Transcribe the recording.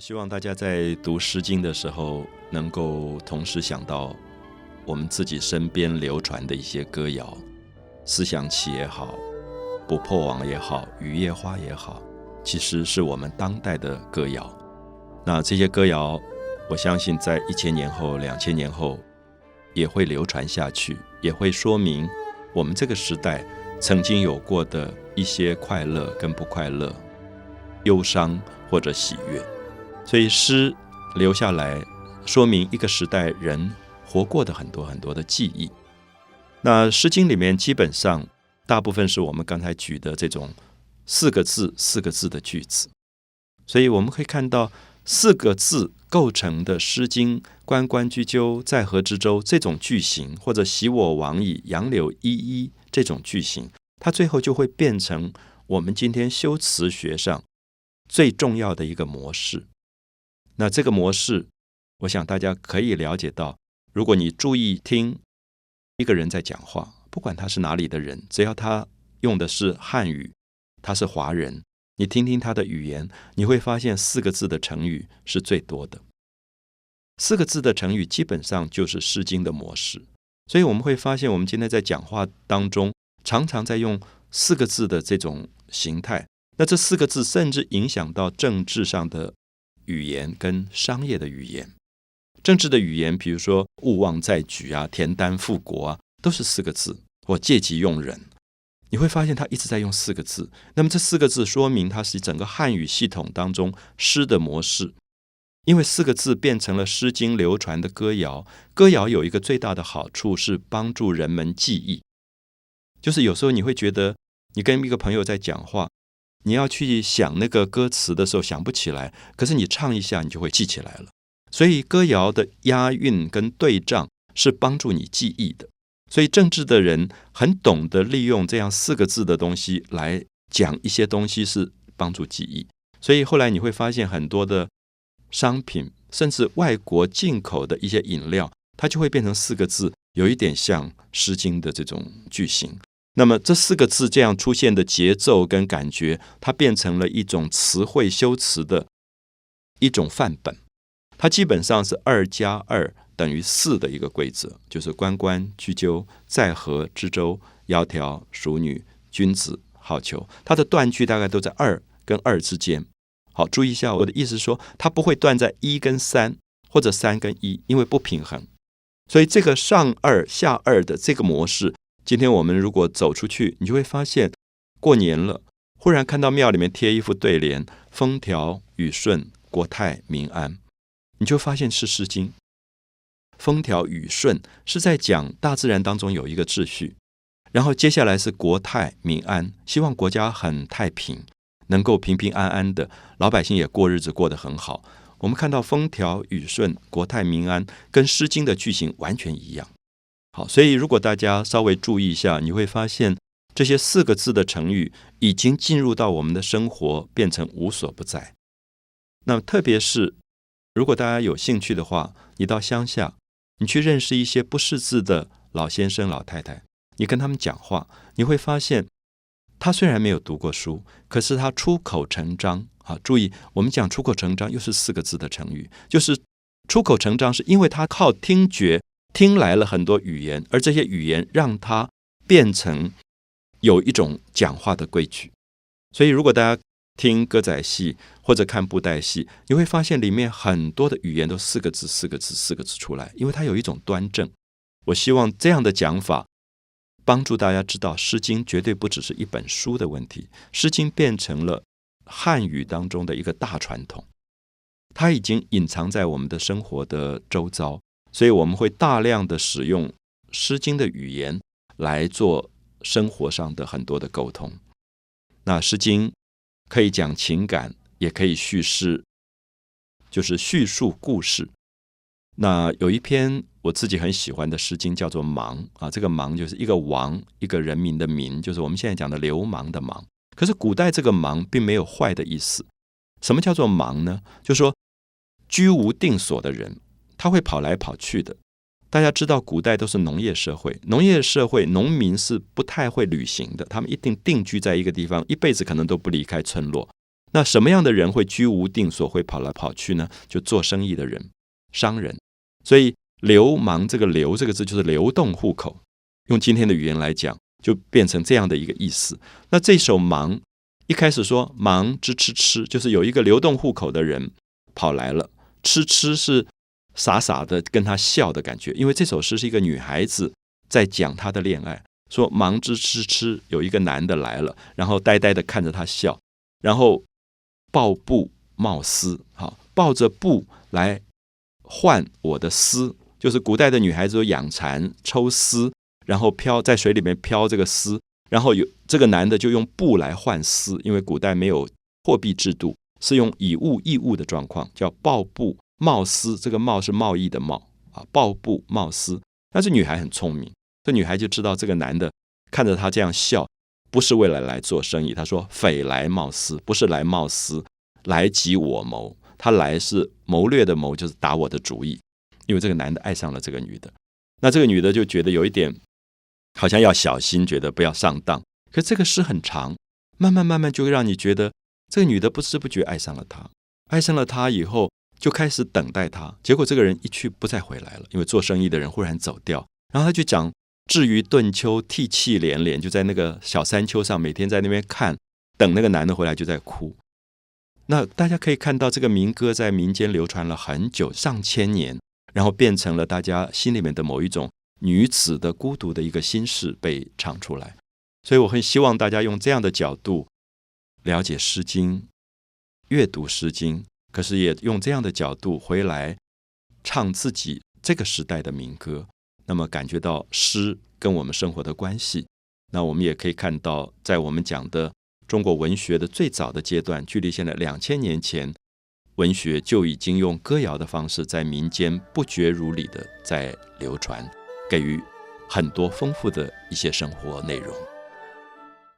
希望大家在读《诗经》的时候，能够同时想到我们自己身边流传的一些歌谣，思想起也好，不破网也好，雨夜花也好，其实是我们当代的歌谣。那这些歌谣，我相信在一千年后、两千年后也会流传下去，也会说明我们这个时代曾经有过的一些快乐跟不快乐、忧伤或者喜悦。所以诗留下来，说明一个时代人活过的很多很多的记忆。那《诗经》里面基本上大部分是我们刚才举的这种四个字、四个字的句子，所以我们可以看到四个字构成的《诗经》“关关雎鸠，在河之洲”这种句型，或者“昔我往矣，杨柳依依”这种句型，它最后就会变成我们今天修辞学上最重要的一个模式。那这个模式，我想大家可以了解到，如果你注意听一个人在讲话，不管他是哪里的人，只要他用的是汉语，他是华人，你听听他的语言，你会发现四个字的成语是最多的。四个字的成语基本上就是《诗经》的模式，所以我们会发现，我们今天在讲话当中，常常在用四个字的这种形态。那这四个字甚至影响到政治上的。语言跟商业的语言，政治的语言，比如说“勿忘在举”啊，“田丹复国”啊，都是四个字或“借机用人”。你会发现他一直在用四个字。那么这四个字说明它是整个汉语系统当中诗的模式。因为四个字变成了《诗经》流传的歌谣。歌谣有一个最大的好处是帮助人们记忆，就是有时候你会觉得你跟一个朋友在讲话。你要去想那个歌词的时候想不起来，可是你唱一下，你就会记起来了。所以歌谣的押韵跟对仗是帮助你记忆的。所以政治的人很懂得利用这样四个字的东西来讲一些东西，是帮助记忆。所以后来你会发现很多的商品，甚至外国进口的一些饮料，它就会变成四个字，有一点像《诗经》的这种句型。那么这四个字这样出现的节奏跟感觉，它变成了一种词汇修辞的一种范本。它基本上是二加二等于四的一个规则，就是关关雎鸠，在河之洲，窈窕淑女，君子好逑。它的断句大概都在二跟二之间。好，注意一下我的意思，说它不会断在一跟三或者三跟一，因为不平衡。所以这个上二下二的这个模式。今天我们如果走出去，你就会发现，过年了，忽然看到庙里面贴一副对联：“风调雨顺，国泰民安。”你就发现是《诗经》。风调雨顺是在讲大自然当中有一个秩序，然后接下来是国泰民安，希望国家很太平，能够平平安安的，老百姓也过日子过得很好。我们看到“风调雨顺，国泰民安”跟《诗经》的句型完全一样。好，所以如果大家稍微注意一下，你会发现这些四个字的成语已经进入到我们的生活，变成无所不在。那么特别是如果大家有兴趣的话，你到乡下，你去认识一些不识字的老先生、老太太，你跟他们讲话，你会发现他虽然没有读过书，可是他出口成章。好，注意，我们讲出口成章又是四个字的成语，就是出口成章，是因为他靠听觉。听来了很多语言，而这些语言让他变成有一种讲话的规矩。所以，如果大家听歌仔戏或者看布袋戏，你会发现里面很多的语言都四个字、四个字、四个字出来，因为它有一种端正。我希望这样的讲法帮助大家知道，《诗经》绝对不只是一本书的问题，《诗经》变成了汉语当中的一个大传统，它已经隐藏在我们的生活的周遭。所以我们会大量的使用《诗经》的语言来做生活上的很多的沟通。那《诗经》可以讲情感，也可以叙事，就是叙述故事。那有一篇我自己很喜欢的《诗经》，叫做《芒》啊，这个“芒”就是一个王，一个人民的“民”，就是我们现在讲的流氓的“氓”。可是古代这个“芒”并没有坏的意思。什么叫做“芒”呢？就说居无定所的人。他会跑来跑去的。大家知道，古代都是农业社会，农业社会农民是不太会旅行的，他们一定定居在一个地方，一辈子可能都不离开村落。那什么样的人会居无定所，会跑来跑去呢？就做生意的人、商人。所以“流氓”这个“流”这个字就是流动户口，用今天的语言来讲，就变成这样的一个意思。那这首“忙”一开始说“忙之吃吃”，就是有一个流动户口的人跑来了，“吃吃”是傻傻的跟他笑的感觉，因为这首诗是一个女孩子在讲她的恋爱，说“忙之痴痴”，有一个男的来了，然后呆呆的看着她笑，然后。抱布冒丝，好抱着布来换我的丝，就是古代的女孩子有养蚕抽丝，然后漂在水里面漂这个丝，然后有这个男的就用布来换丝，因为古代没有货币制度，是用以物易物的状况，叫抱布冒丝。这个冒是贸易的贸啊，抱布冒丝。但是女孩很聪明，这女孩就知道这个男的看着她这样笑。不是为了来做生意，她说“匪来冒私”，不是来冒私，来及我谋。他来是谋略的谋，就是打我的主意。因为这个男的爱上了这个女的，那这个女的就觉得有一点好像要小心，觉得不要上当。可这个诗很长，慢慢慢慢就会让你觉得这个女的不知不觉爱上了他，爱上了他以后就开始等待他。结果这个人一去不再回来了，因为做生意的人忽然走掉，然后他就讲。至于顿秋涕泣连连，就在那个小山丘上，每天在那边看，等那个男的回来就在哭。那大家可以看到，这个民歌在民间流传了很久，上千年，然后变成了大家心里面的某一种女子的孤独的一个心事被唱出来。所以我很希望大家用这样的角度了解《诗经》，阅读《诗经》，可是也用这样的角度回来唱自己这个时代的民歌。那么感觉到诗跟我们生活的关系，那我们也可以看到，在我们讲的中国文学的最早的阶段，距离现在两千年前，文学就已经用歌谣的方式在民间不绝如缕的在流传，给予很多丰富的一些生活内容。